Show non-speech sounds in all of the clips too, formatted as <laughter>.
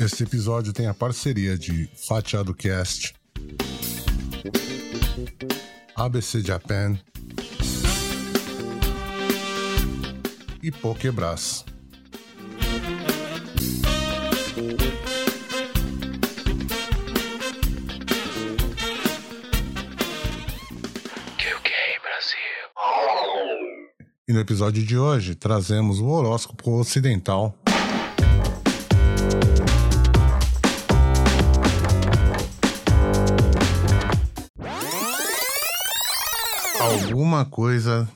Este episódio tem a parceria de Fatiado Cast, ABC Japan e Pokebras. E no episódio de hoje trazemos o horóscopo ocidental. Alguma coisa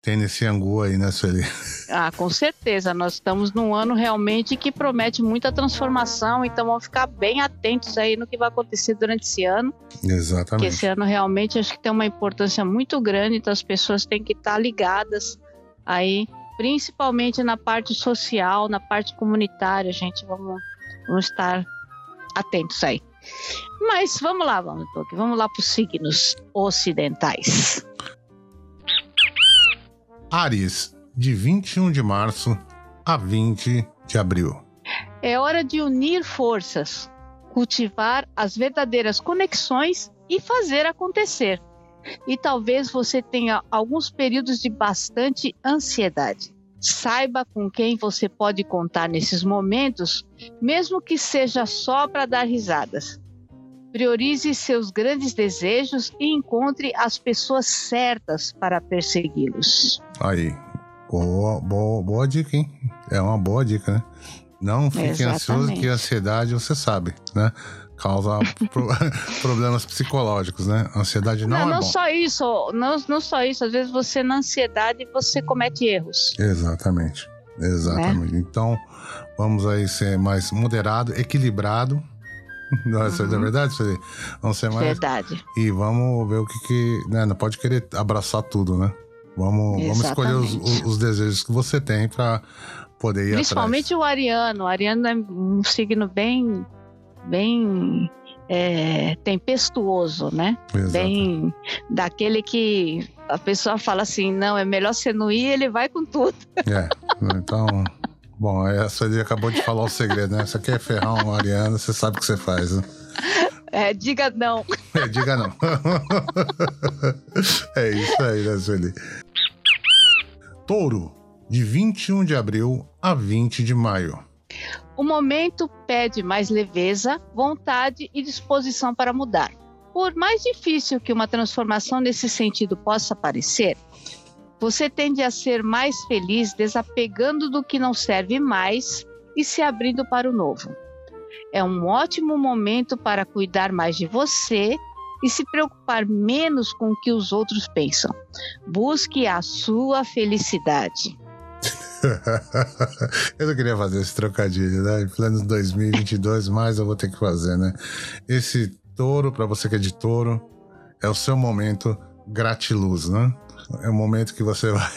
tem nesse angu aí, né, Sueli? Ah, com certeza. Nós estamos num ano realmente que promete muita transformação, então vamos ficar bem atentos aí no que vai acontecer durante esse ano. Exatamente. Porque esse ano realmente acho que tem uma importância muito grande, então as pessoas têm que estar ligadas aí, principalmente na parte social, na parte comunitária, gente. Vamos, vamos estar atentos aí. Mas vamos lá, vamos, vamos lá para os signos ocidentais. Ares, de 21 de março a 20 de abril. É hora de unir forças, cultivar as verdadeiras conexões e fazer acontecer. E talvez você tenha alguns períodos de bastante ansiedade. Saiba com quem você pode contar nesses momentos, mesmo que seja só para dar risadas. Priorize seus grandes desejos e encontre as pessoas certas para persegui-los. Aí, boa, boa, boa dica, hein? É uma boa dica, né? Não fique Exatamente. ansioso, que a ansiedade, você sabe, né? Causa pro- <laughs> problemas psicológicos, né? Ansiedade não, não, é não bom. só isso, não, não só isso. Às vezes você na ansiedade você comete erros. Exatamente. Exatamente. Então, vamos aí ser mais moderado, equilibrado. Não, essa é Uhum. verdade, Sueli? Vamos ser mais. Verdade. E vamos ver o que que. Né? Não pode querer abraçar tudo, né? Vamos, vamos escolher os, os- os desejos que você tem pra poder ir Principalmente o ariano. O ariano é um signo bem, bem é, tempestuoso, né? atrás. Exato. Bem daquele que a pessoa fala assim, não, é melhor você não ir, ele vai com tudo. É. Então. Bom, a Sueli acabou de falar o segredo, né? Você quer ferrar um Ariano, você sabe o que você faz, né? É, diga não. É, diga não. <laughs> é isso aí, né, Sueli? Touro, de 21 de abril a 20 de maio. O momento pede mais leveza, vontade e disposição para mudar. Por mais difícil que uma transformação nesse sentido possa parecer, você tende a ser mais feliz desapegando do que não serve mais e se abrindo para o novo. É um ótimo momento para cuidar mais de você e se preocupar menos com o que os outros pensam. Busque a sua felicidade. <laughs> eu não queria fazer esse trocadilho, né? Em plano 2022, mas eu vou ter que fazer, né? Esse touro, pra você que é de touro, é o seu momento gratiluz, né? É o momento que você <laughs> vai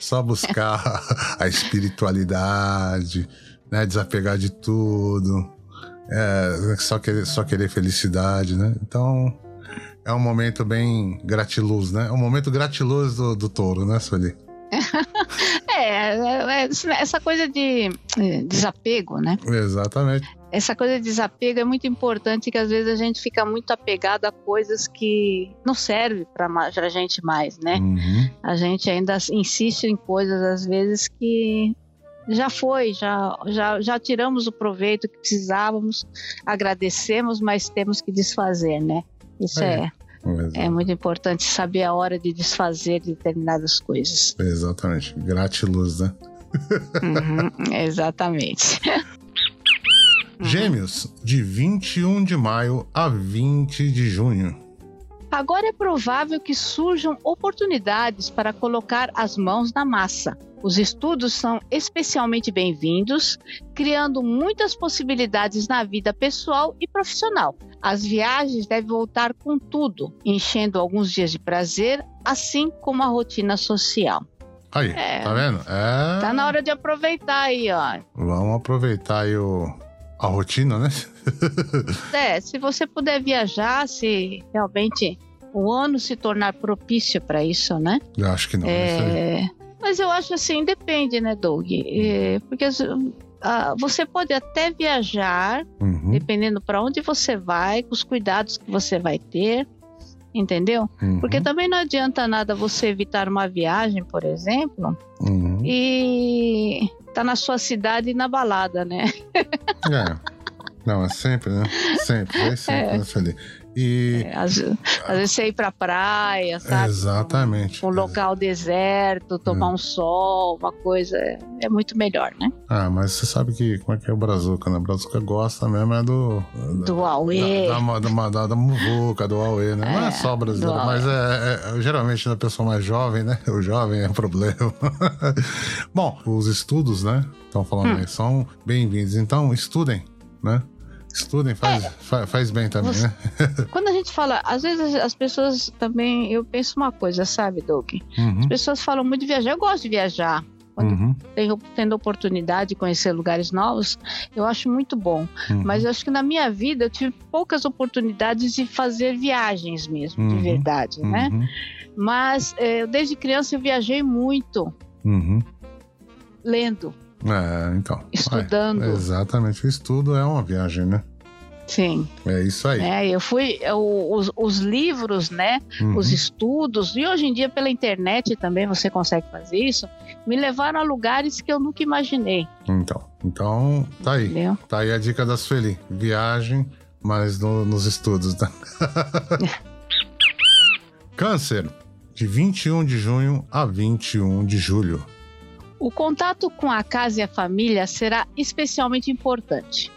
só buscar a espiritualidade, né? Desapegar de tudo, é, só, querer, só querer felicidade, né? Então, é um momento bem gratiluz, né? É um momento gratiluz do, do touro, né, Sueli? <laughs> É, é, é, essa coisa de é, desapego, né? Exatamente. Essa coisa de desapego é muito importante que às vezes a gente fica muito apegado a coisas que não servem para a gente mais, né? Uhum. A gente ainda insiste em coisas às vezes que já foi, já, já, já tiramos o proveito que precisávamos, agradecemos, mas temos que desfazer, né? Isso É. é, é muito importante saber a hora de desfazer determinadas coisas. Exatamente. Gratiluz, né? Uhum, <laughs> exatamente. <laughs> Uhum. Gêmeos, de 21 de maio a 20 de junho. Agora é provável que surjam oportunidades para colocar as mãos na massa. Os estudos são especialmente bem-vindos, criando muitas possibilidades na vida pessoal e profissional. As viagens devem voltar com tudo, enchendo alguns dias de prazer, assim como a rotina social. Aí, É. tá vendo? É. Tá na hora de aproveitar aí, ó. Vamos aproveitar aí o... a rotina, né? <laughs> É, se você puder viajar, se realmente o ano se tornar propício para isso, né? Eu acho que não. aí. É, Mas eu acho assim, depende, né, Doug? É, porque uh, você pode até viajar, uhum. dependendo para onde você vai, com os cuidados que você vai ter, entendeu? Uhum. Porque também não adianta nada você evitar uma viagem, por exemplo, uhum. E tá na sua cidade na balada, né? É. Não, é sempre, né? Sempre, é sempre é. E é, às, às, vezes você ir pra praia, sabe? Exatamente. Um, um local deserto, tomar é. um sol, uma coisa. É muito melhor, né? Ah, mas você sabe que como é que é o Brazuca, né? O Brazuca gosta mesmo é do. Do Huawei. Da, da, da, da, da muvuca, do Huawei, né? É, Não é só brasileiro, mas é, é, geralmente na pessoa mais jovem, né? <laughs> O jovem é problema. <laughs> Bom, os estudos, né? Estão falando hum. aí, são bem-vindos. Então, estudem, né? Estudem, faz, é, faz, faz, bem também, você, né? <laughs> quando a gente fala, às vezes as pessoas também, eu penso uma coisa, sabe, Doug? Uhum. As pessoas falam muito de viajar, eu gosto de viajar. Quando uhum. tenho tendo oportunidade de conhecer lugares novos, eu acho muito bom. Uhum. Mas eu acho que na minha vida eu tive poucas oportunidades de fazer viagens mesmo, de uhum. verdade, né? Uhum. Mas eu, desde criança eu viajei muito. Uhum. Lendo, é, então. Estudando. É, exatamente. O estudo é uma viagem, né? Sim. É isso aí. É, eu fui. Eu, os, os livros, né? Uhum. Os estudos, e hoje em dia pela internet também você consegue fazer isso, me levaram a lugares que eu nunca imaginei. Então. Então, tá aí. Entendeu? Tá aí a dica da Sueli. Viagem, mas no, nos estudos, né? <laughs> Câncer, de 21 de junho a 21 de julho. O contato com a casa e a família será especialmente importante.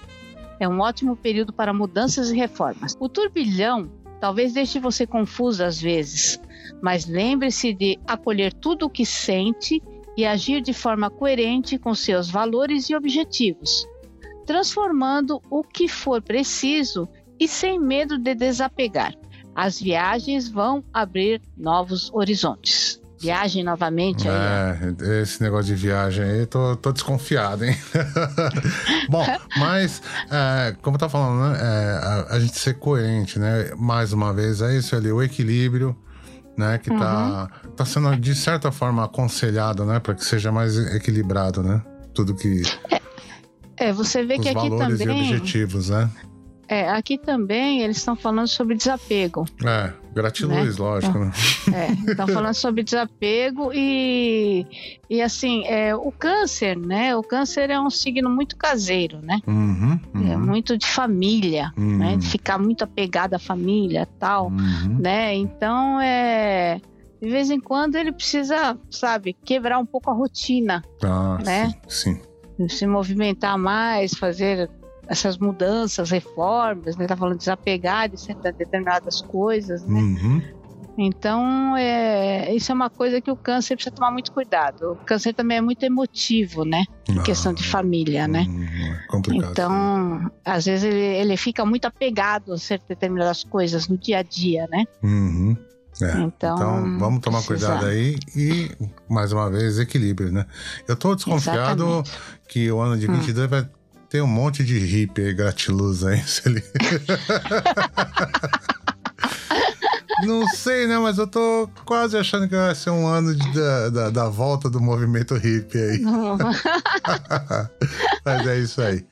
É um ótimo período para mudanças e reformas. O turbilhão talvez deixe você confuso às vezes, mas lembre-se de acolher tudo o que sente e agir de forma coerente com seus valores e objetivos, transformando o que for preciso e sem medo de desapegar. As viagens vão abrir novos horizontes. Viagem novamente aí. É, esse negócio de viagem aí, tô, tô desconfiado, hein? <laughs> Bom, mas, é, como tá falando, né? É, a, a, gente ser coerente, né? Mais uma vez, é isso ali, o equilíbrio, né? Que tá, uhum. tá sendo, de certa forma, aconselhado, né? Para que seja mais equilibrado, né? Tudo que. É, é você vê que aqui também. e objetivos, né? É, aqui também eles estão falando sobre desapego. É, gratiluz, né? lógico, né? É, estão falando sobre desapego e, e assim, é, o câncer, né? O câncer é um signo muito caseiro, né? Uhum, uhum. É muito de família, uhum. né? De ficar muito apegado à família tal, uhum. né? Então, é... De vez em quando ele precisa, sabe, quebrar um pouco a rotina, ah, né? sim. sim. Se movimentar mais, fazer essas mudanças, reformas, né? Tá falando de desapegar de determinadas coisas, né? Uhum. Então, é, isso é uma coisa que o câncer precisa tomar muito cuidado. O câncer também é muito emotivo, né? Em ah, questão de família, né? Hum, é complicado. Então, às vezes ele, ele fica muito apegado a certas determinadas coisas no dia a dia, né? Uhum. É, então, então, vamos tomar precisa... cuidado aí e, mais uma vez, equilíbrio, né? Eu tô desconfiado Exatamente. que o ano de 22 hum. vai tem um monte de hippie aí, gratiluz aí. Ali. Não sei, né? Mas eu tô quase achando que vai ser um ano de, da, da, da, volta do movimento hippie aí. <laughs> Mas é isso aí.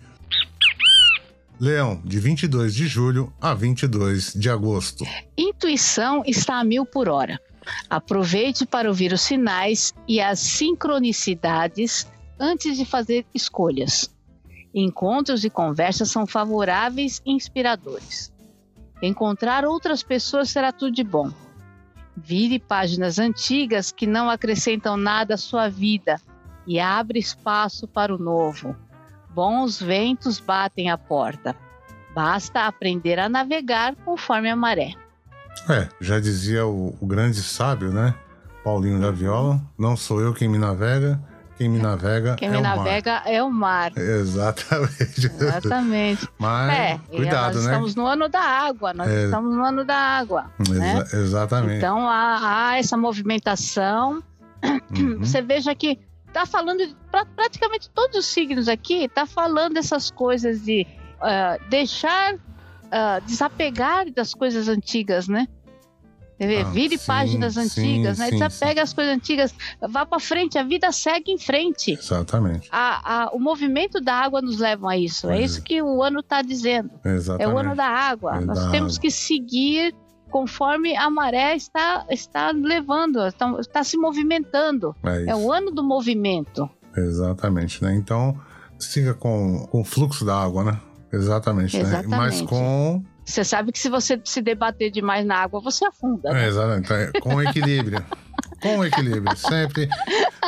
Leão, de 22 de julho a 22 de agosto. Intuição está a mil por hora. Aproveite para ouvir os sinais e as sincronicidades antes de fazer escolhas. Encontros e conversas são favoráveis e inspiradores. Encontrar outras pessoas será tudo de bom. Vire páginas antigas que não acrescentam nada à sua vida e abre espaço para o novo. Bons ventos batem a porta. Basta aprender a navegar conforme a maré. É, já dizia o, o grande sábio, né? Paulinho da Viola: Não sou eu quem me navega, quem me navega Quem é me o navega mar. é o mar. <laughs> Exatamente. Exatamente. Mas, é, cuidado, nós né? estamos no ano da água, nós é. estamos no ano da água. Exa né? Exatamente. Então há, há essa movimentação. Uhum. <clears throat> Você veja que está falando de, pra, praticamente todos os signos aqui, está falando essas coisas de uh, deixar, uh, desapegar das coisas antigas, né? Ah, Vire sim, páginas antigas, sim, né? Sim, Desapega as coisas antigas, vá para frente, a vida segue em frente. Exatamente. A, a, o movimento da água nos leva a isso. É, é isso que o ano está dizendo. Exatamente. É o ano da água. É Nós da temos água. que seguir conforme a maré está, está levando, está, está se movimentando. É, é, o ano do movimento. Exatamente, né? Então, siga com, com o fluxo da água, né? Exatamente, Exatamente. né? Mas com você sabe que se você se debater demais na água, você afunda. Né? É, exatamente. Então, com equilíbrio. com equilíbrio. Sempre.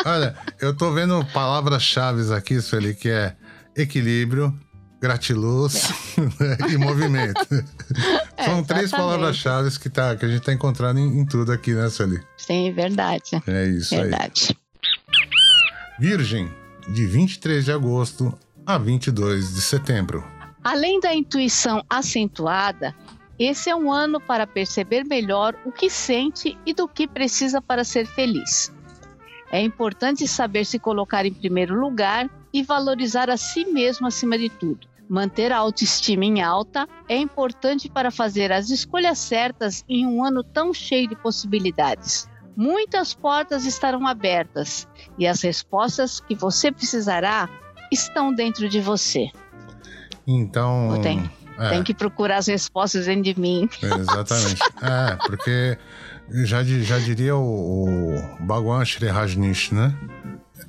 Olha, eu tô vendo palavras-chave aqui, Sueli, que é equilíbrio, gratiluz é. <laughs> e movimento. <laughs> É, São três palavras-chave que, tá, que a gente tá encontrando em, em tudo aqui, né, Sueli? Sim, verdade. É isso verdade. aí. Virgem, de 23 de agosto a 22 de setembro. Além da intuição acentuada, esse é um ano para perceber melhor o que sente e do que precisa para ser feliz. É importante saber se colocar em primeiro lugar e valorizar a si mesmo acima de tudo. Manter a autoestima em alta é importante para fazer as escolhas certas em um ano tão cheio de possibilidades. Muitas portas estarão abertas e as respostas que você precisará estão dentro de você. Então. Tem, é. tem que procurar as respostas dentro de mim. Exatamente. <laughs> é, porque já, já diria o, o Bhagwan Shri Rajnish, né?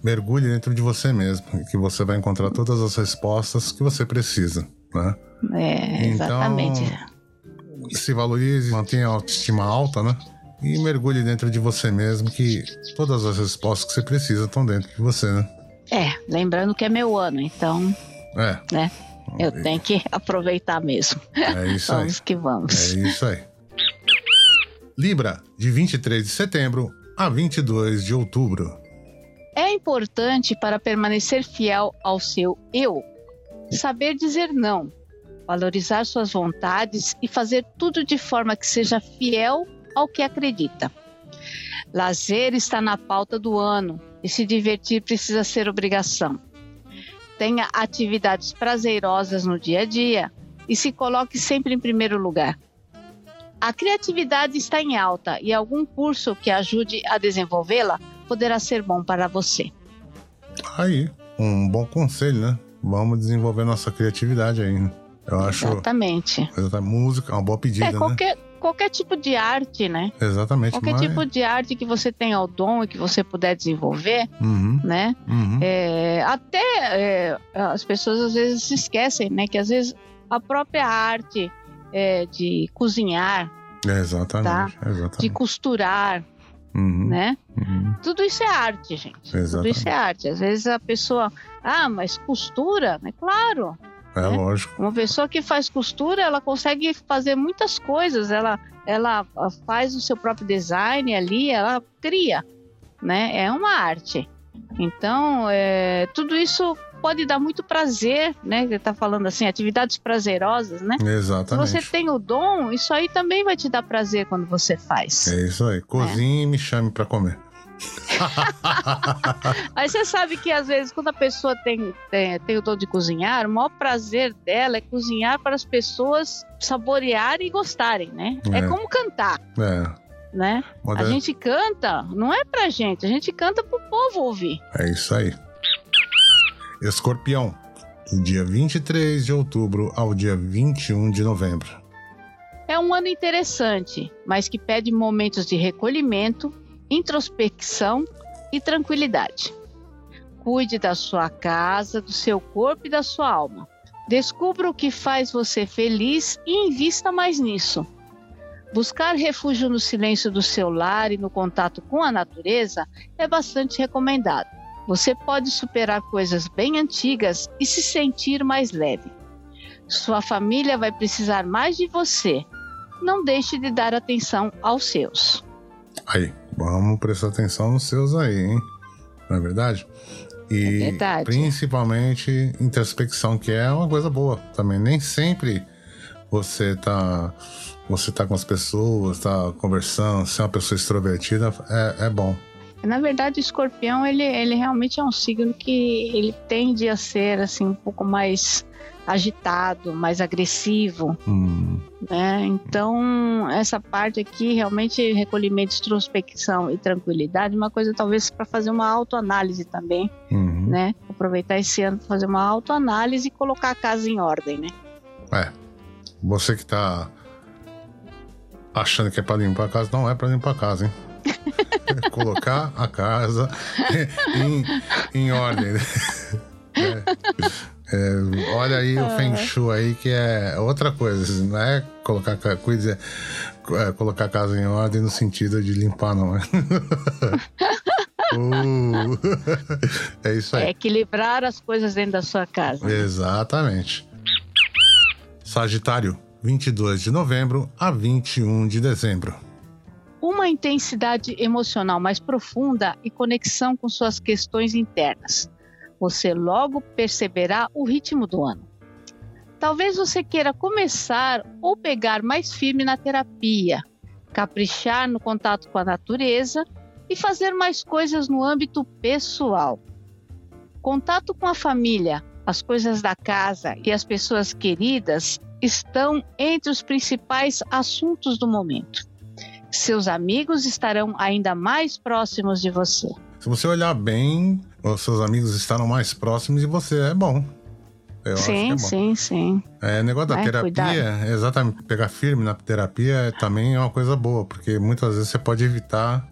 Mergulhe dentro de você mesmo, que você vai encontrar todas as respostas que você precisa, né? É, exatamente. Então, se valorize, mantenha a autoestima alta, né? E mergulhe dentro de você mesmo, que todas as respostas que você precisa estão dentro de você, né? É, lembrando que é meu ano, então. É. Né? Eu tenho que <laughs> aproveitar mesmo. É isso vamos aí. Vamos que vamos. É isso aí. Libra, de 23 de setembro a 22 de outubro. É importante para permanecer fiel ao seu eu, saber dizer não, valorizar suas vontades e fazer tudo de forma que seja fiel ao que acredita. Lazer está na pauta do ano e se divertir precisa ser obrigação tenha atividades prazerosas no dia a dia e se coloque sempre em primeiro lugar. A criatividade está em alta e algum curso que ajude a desenvolvê-la poderá ser bom para você. Aí, um bom conselho, né? Vamos desenvolver nossa criatividade aí. Né? Eu acho. Exatamente. Música é uma boa pedida, é, qualquer, né? Qualquer tipo de arte, né? Exatamente. Qualquer mas... tipo de arte que você tenha o dom e que você puder desenvolver, uhum. né? Uhum. É, até é, as pessoas às vezes se esquecem, né? Que às vezes a própria arte é, de cozinhar, exatamente, tá? exatamente. de costurar, Uhum, né? Uhum. Tudo isso é arte, gente. Exatamente. Tudo isso é arte. Às vezes a pessoa, ah, mas costura, é claro. É né? lógico. Uma pessoa que faz costura, ela consegue fazer muitas coisas. Ela, ela faz o seu próprio design ali, ela cria, né? É uma arte. Então, é, tudo isso pode dar muito prazer, né? Ele tá falando assim, atividades prazerosas, né? Exatamente. Se você tem o dom, isso aí também vai te dar prazer quando você faz. É isso aí. Cozinhe é. e me chame para comer. <laughs> Aí você sabe que às vezes quando a pessoa tem, tem, tem o dom de cozinhar, o maior prazer dela é cozinhar para as pessoas saborearem e gostarem, né? É, é como cantar. É. Né? A gente canta, não é pra gente, a gente canta pro povo ouvir. É isso aí. Escorpião, do dia 23 de outubro ao dia 21 de novembro. É um ano interessante, mas que pede momentos de recolhimento introspecção e tranquilidade. Cuide da sua casa, do seu corpo e da sua alma. Descubra o que faz você feliz e invista mais nisso. Buscar refúgio no silêncio do seu lar e no contato com a natureza é bastante recomendado. Você pode superar coisas bem antigas e se sentir mais leve. Sua família vai precisar mais de você. Não deixe de dar atenção aos seus. Aí, vamos prestar atenção nos seus aí, hein? Não é verdade? E é verdade. principalmente introspecção, que é uma coisa boa também. Nem sempre você tá, você tá com as pessoas, tá conversando, ser uma pessoa extrovertida é, é bom. Na verdade, o escorpião, ele, ele realmente é um signo que ele tende a ser assim um pouco mais agitado, mais agressivo, hum. Né? Então, essa parte aqui, realmente, recolhimento, introspecção e tranquilidade, uma coisa talvez para fazer uma autoanálise também, Uhum. né? Aproveitar esse ano para fazer uma autoanálise e colocar a casa em ordem, né? É. Você que tá achando que é pra limpar a casa, não é pra limpar a casa, hein? É <laughs> Colocar a casa <laughs> em, em ordem. né? <laughs> É. É, olha aí o Feng Shui aí, que é outra coisa. Não é colocar, ca- cuide- é, colocar a casa em ordem no sentido de limpar, não é? <laughs> Uh, <laughs> é isso aí. É equilibrar as coisas dentro da sua casa. Exatamente. Sagitário, 22 de novembro a 21 de dezembro. Uma intensidade emocional mais profunda e conexão com suas questões internas. Você logo perceberá o ritmo do ano. Talvez você queira começar ou pegar mais firme na terapia, caprichar no contato com a natureza e fazer mais coisas no âmbito pessoal. Contato com a família, as coisas da casa e as pessoas queridas estão entre os principais assuntos do momento. Seus amigos estarão ainda mais próximos de você. Se você olhar bem, os seus amigos estarão mais próximos de você. É bom. Eu acho que sim, é bom. sim, sim. É, negócio da É, terapia, cuidado. exatamente, pegar firme na terapia é- também é uma coisa boa, porque muitas vezes você pode evitar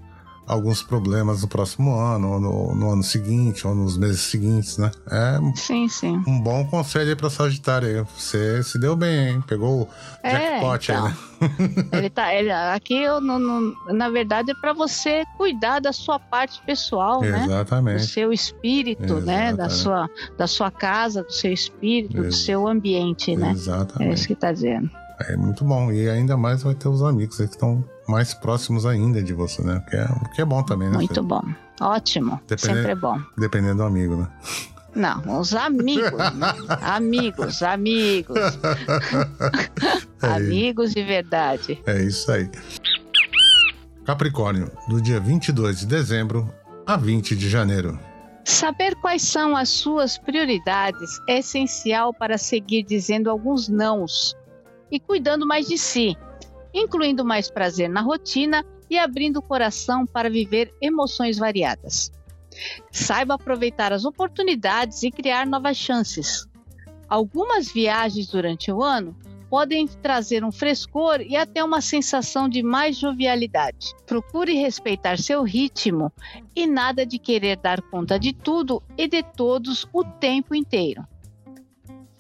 alguns problemas no próximo ano, ou no, no ano seguinte, ou nos meses seguintes, né? É Sim, sim. um bom conselho aí pra Sagitário. Você se deu bem, hein? Pegou o É, jackpot então. aí, né? Ele tá, ele, aqui, eu não- não- na verdade, é para você cuidar da sua parte pessoal, né? Do Exatamente. seu espírito, né? Da Exatamente. sua, da sua casa, do seu espírito, do Ex- seu ambiente, né? É Exatamente. isso que tá dizendo. É muito bom. E ainda mais vai ter os amigos aí que estão mais próximos ainda de você, né? Que é, que é bom também, né? Muito bom. Ótimo. Dependendo- Sempre é bom. Dependendo do amigo, né? Não, os amigos. né? <laughs> amigos, amigos. <laughs> É amigos de verdade. É isso aí. Capricórnio, do dia 22 de dezembro a 20 de janeiro. Saber quais são as suas prioridades é essencial para seguir dizendo alguns nãos e cuidando mais de si, incluindo mais prazer na rotina e abrindo o coração para viver emoções variadas. Saiba aproveitar as oportunidades e criar novas chances. Algumas viagens durante o ano podem trazer um frescor e até uma sensação de mais jovialidade. Procure respeitar seu ritmo e nada de querer dar conta de tudo e de todos o tempo inteiro.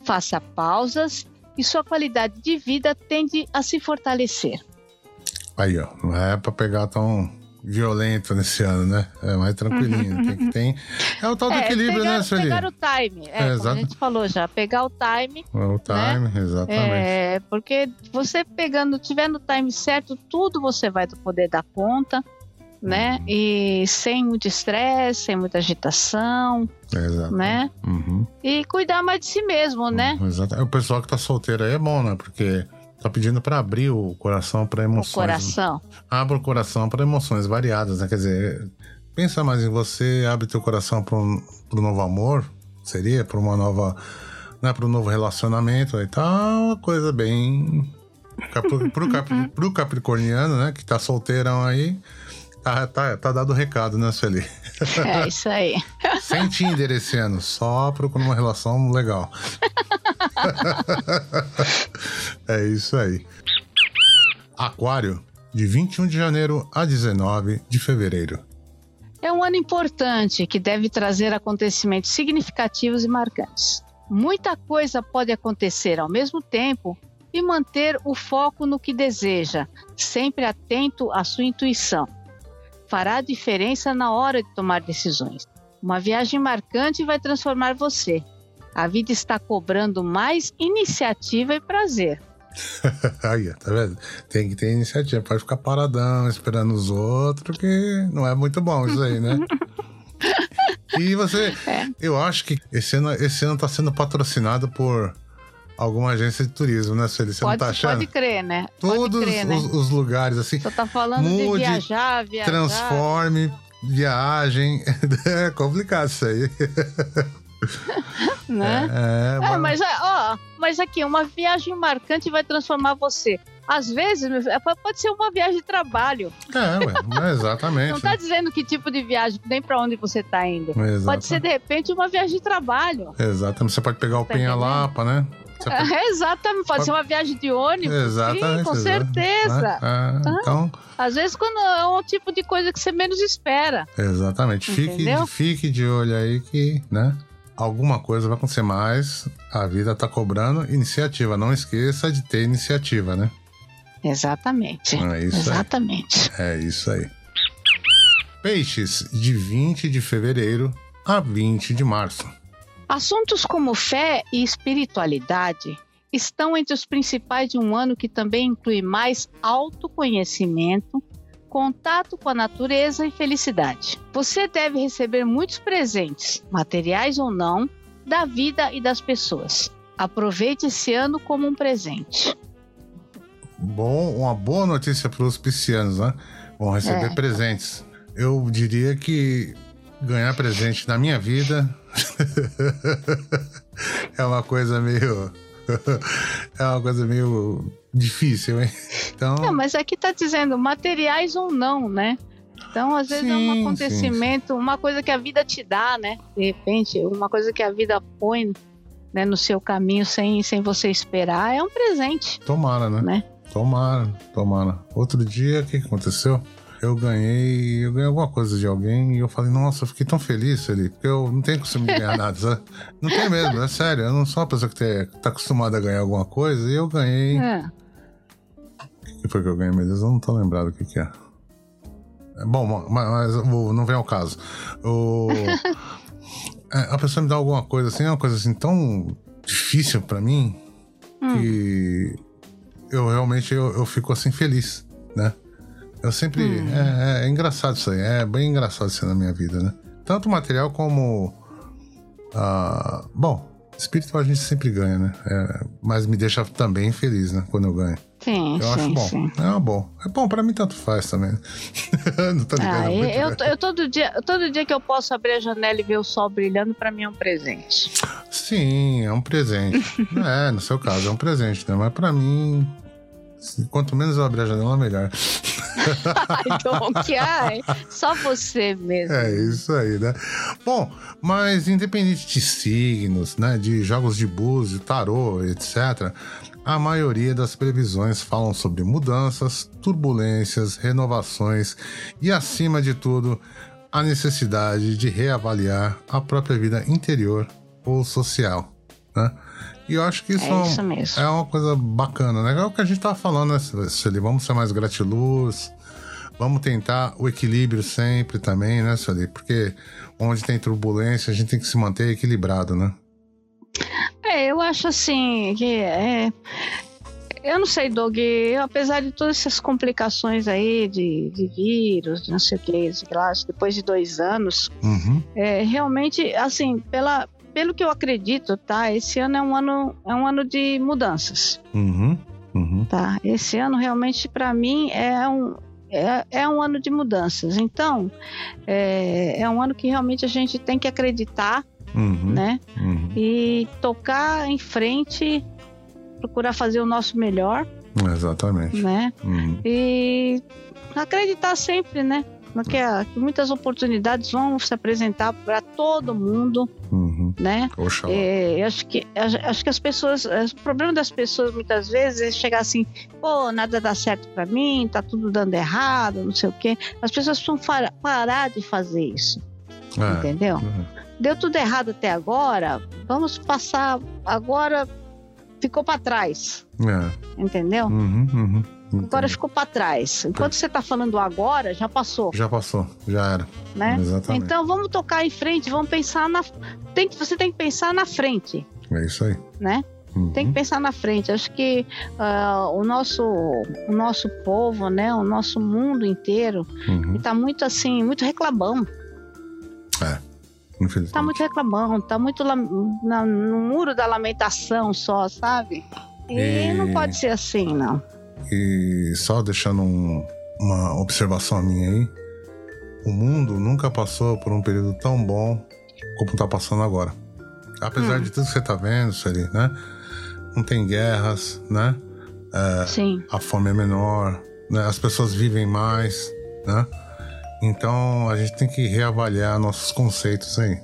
Faça pausas e sua qualidade de vida tende a se fortalecer. Aí, ó. Não é pra pegar tão violento nesse ano, né? É mais tranquilinho. <laughs> Tem que tem. É o tal do equilíbrio, pegar, né, Sueli? pegar o time, é, É, como a gente falou já, pegar o time, É o time, exatamente. é, porque você pegando, tiver no time certo, tudo você vai poder dar conta, né? E sem muito estresse, sem muita agitação, Exato. né? Uhum. E cuidar mais de si mesmo, né? Exato. O pessoal que tá solteiro aí é bom, né? Porque tá pedindo pra abrir o coração pra O emoções. coração. Abra o coração para emoções variadas, né? Quer dizer, pensa mais em você, abre teu coração para um pro novo amor, seria? Para uma nova. Né, para um novo relacionamento e tal, uma coisa bem. Pro, pro, cap- <laughs> pro capricorniano, né? Que tá solteirão aí, tá, tá, tá dado o recado, né, Sueli? <laughs> É isso aí. <laughs> Sem Tinder esse ano, só procura uma relação legal. <laughs> é isso aí. Aquário, de 21 de janeiro a 19 de fevereiro. É um ano importante que deve trazer acontecimentos significativos e marcantes. Muita coisa pode acontecer ao mesmo tempo e manter o foco no que deseja, sempre atento à sua intuição. Fará diferença na hora de tomar decisões. Uma viagem marcante vai transformar você. A vida está cobrando mais iniciativa e prazer. <laughs> Aí, tá vendo? Tem que ter iniciativa, pode ficar paradão, esperando os outros, que não é muito bom isso aí, né? <laughs> e você, É. eu acho que esse ano, esse ano tá sendo patrocinado por alguma agência de turismo, né, Sueli? Você Pode, não tá achando? pode crer, né? Todos pode crer, né? os, os lugares, assim, Só tá falando Mude, de viajar, viajar. transforme, viagem. <laughs> é complicado isso aí. <laughs> né? É, É, mas ó, falar, mas aqui, uma viagem marcante vai transformar você. Às vezes, pode ser uma viagem de trabalho. É, ué, exatamente. Não está dizendo que tipo de viagem, nem para onde você está indo. Exatamente. Pode ser, de repente, uma viagem de trabalho. Exatamente. Você pode pegar o tá Penha Lapa, né? É, <laughs> exatamente, pode, ser uma viagem de ônibus. Exatamente. Sim, com certeza. Ah, então, Às vezes quando é um tipo de coisa que você menos espera. Exatamente. Fique, fique de olho aí que, né? Alguma coisa vai acontecer mais. A vida tá cobrando iniciativa. Não esqueça de ter iniciativa, né? Exatamente. É isso Exatamente. Aí. É isso aí. Peixes, de 20 de fevereiro a 20 de março. Assuntos como fé e espiritualidade estão entre os principais de um ano que também inclui mais autoconhecimento, contato com a natureza e felicidade. Você deve receber muitos presentes, materiais ou não, da vida e das pessoas. Aproveite esse ano como um presente. Bom, uma boa notícia para os piscianos, né? Vão receber é. presentes. Eu diria que ganhar presente na minha vida <laughs> é uma coisa meio. <laughs> é uma coisa meio difícil, hein? Então... Não, mas aqui tá dizendo materiais ou não, né? Então, às vezes sim, é um acontecimento, sim. uma coisa que a vida te dá, né? De repente, uma coisa que a vida põe né, no seu caminho sem, sem você esperar, é um presente. Tomara, né? né? Tomara, tomara. Outro dia, o que aconteceu? Eu ganhei. Eu ganhei alguma coisa de alguém e eu falei, nossa, eu fiquei tão feliz, ali, porque eu não tenho costume de ganhar <laughs> nada, sabe? Não tem mesmo, é sério. Eu não sou uma pessoa que tá acostumada a ganhar alguma coisa e eu ganhei. É. O que foi que eu ganhei, meu Deus? Eu não tô lembrado o que, que é. é bom, mas, mas não vem ao caso. O, <laughs> é, a pessoa me dá alguma coisa assim, é uma coisa assim tão difícil para mim hum. que eu realmente eu, eu fico assim feliz, né? Eu sempre. Hum. É, é, é, engraçado isso aí. É bem engraçado isso na minha vida, né? Tanto material como. Uh, bom, espiritual a gente sempre ganha, né? É, mas me deixa também feliz, né? Quando eu ganho. Sim, eu sim, acho bom. Sim. É bom. É bom, pra mim tanto faz também. <laughs> não tô ah, eu, eu, eu, todo, dia, todo dia que eu posso abrir a janela e ver o sol brilhando, pra mim é um presente. Sim, é um presente. <laughs> é, no seu caso é um presente, né? Mas pra mim, quanto menos eu abrir a janela, melhor. <laughs> ai, Donkey, ai, só você mesmo. É isso aí, né? Bom, mas independente de signos, né, de jogos de búzio, tarô, etc., a maioria das previsões falam sobre mudanças, turbulências, renovações e, acima de tudo, a necessidade de reavaliar a própria vida interior ou social. Né? E eu acho que isso é, isso é uma coisa bacana, né? É o que a gente tava falando, né, Sueli? Vamos ser mais gratiluz, vamos tentar o equilíbrio sempre também, né, Sueli? Porque onde tem turbulência, a gente tem que se manter equilibrado, né? É, eu acho assim que é, eu não sei, Doug, apesar de todas essas complicações aí de, de vírus, de não sei o que, depois de dois anos, uhum. é, realmente, assim, pela, pelo que eu acredito, tá? Esse ano é um ano, é um ano de mudanças. Uhum, uhum. Tá? Esse ano realmente para mim é um, é, é, um ano de mudanças. Então, é, é, um ano que realmente a gente tem que acreditar, uhum, né? Uhum. E tocar em frente, procurar fazer o nosso melhor. Exatamente. Né? Uhum. E acreditar sempre, né? que, que muitas oportunidades vão se apresentar para todo mundo, né? É, acho que acho que as pessoas, o problema das pessoas muitas vezes é chegar assim, pô, nada dá certo para mim, tá tudo dando errado, não sei o quê. As pessoas precisam parar de fazer isso, é. entendeu? Uhum. Deu tudo errado até agora, vamos passar agora ficou para trás, é. entendeu? Uhum, uhum. Agora ficou para trás. Enquanto você está falando agora, já passou. Já passou, já era. Né? Exatamente. Então vamos tocar em frente, vamos pensar na. Tem, você tem que pensar na frente. É isso aí. Né? Uhum. Tem que pensar na frente. Acho que uh, o, nosso, o nosso povo, né, o nosso mundo inteiro, uhum. está muito assim, muito reclamão. É. Tá muito reclamão, tá muito na, no muro da lamentação só, sabe? E, e não pode ser assim, não. E só deixando um, uma observação minha aí, o mundo nunca passou por um período tão bom como está passando agora. Apesar hum. de tudo que você tá vendo, Sueli, né? Não tem guerras, né? É, Sim. A fome é menor, né? As pessoas vivem mais, né? Então a gente tem que reavaliar nossos conceitos aí,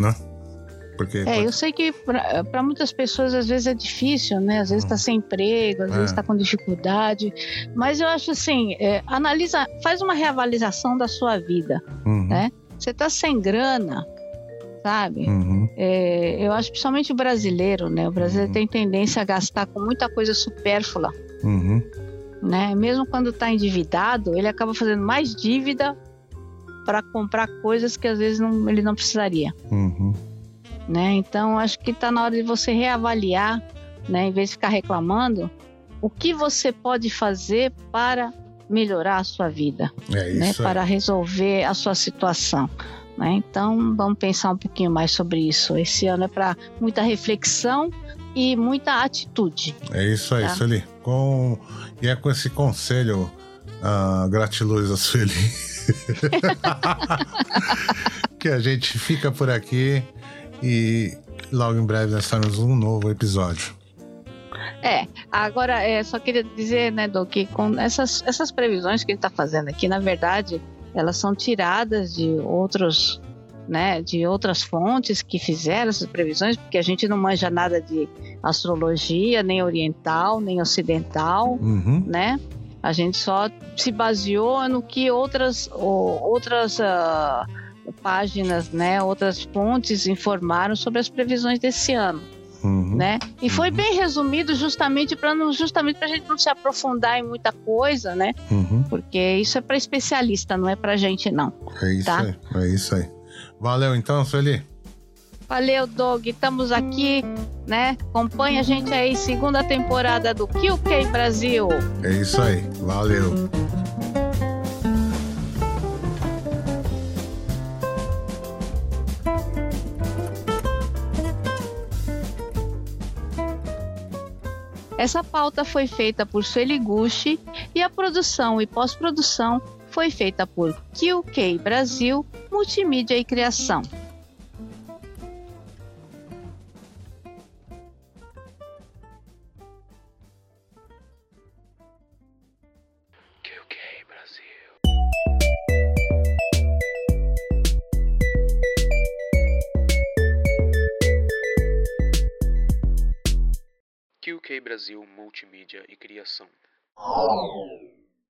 né? Porque é, pode... eu sei que para muitas pessoas às vezes é difícil, né? Às vezes está sem emprego, às é. vezes está com dificuldade. Mas eu acho assim, é, analisa, faz uma reavaliação da sua vida, uhum. né? Você está sem grana, sabe? Uhum. É, eu acho principalmente o brasileiro, né? O brasileiro uhum. tem tendência a gastar com muita coisa supérflua. Uhum. Né? Mesmo quando está endividado, ele acaba fazendo mais dívida para comprar coisas que às vezes não, ele não precisaria. Uhum. Né? Então, acho que está na hora de você reavaliar, né? em vez de ficar reclamando, o que você pode fazer para melhorar a sua vida, é né? para resolver a sua situação. Né? Então, vamos pensar um pouquinho mais sobre isso. Esse ano é para muita reflexão e muita atitude. É isso aí, tá? Sueli. Com... E é com esse conselho, uh, gratiluz a Sueli, <laughs> que a gente fica por aqui e logo em breve nós teremos um novo episódio. É, agora é, só queria dizer, né, Doc, que com essas, essas previsões que ele está fazendo aqui, na verdade, elas são tiradas de outros, né, de outras fontes que fizeram essas previsões, porque a gente não manja nada de astrologia, nem oriental, nem ocidental, uhum. né? A gente só se baseou no que outras, outras uh, páginas, né, outras fontes informaram sobre as previsões desse ano. Uhum. Né? E foi uhum. bem resumido justamente para não justamente a gente não se aprofundar em muita coisa, né? Uhum. Porque isso é para especialista, não é para gente não. É isso tá? aí. É isso aí. Valeu então, Sueli. Valeu, Dog. Estamos aqui, né? Acompanha a gente aí, segunda temporada do QK Brasil. É isso aí. Valeu. Essa pauta foi feita por Sueli Gucci e a produção e pós-produção foi feita por QK Brasil, Multimídia e Criação. Brasil Multimídia e Criação.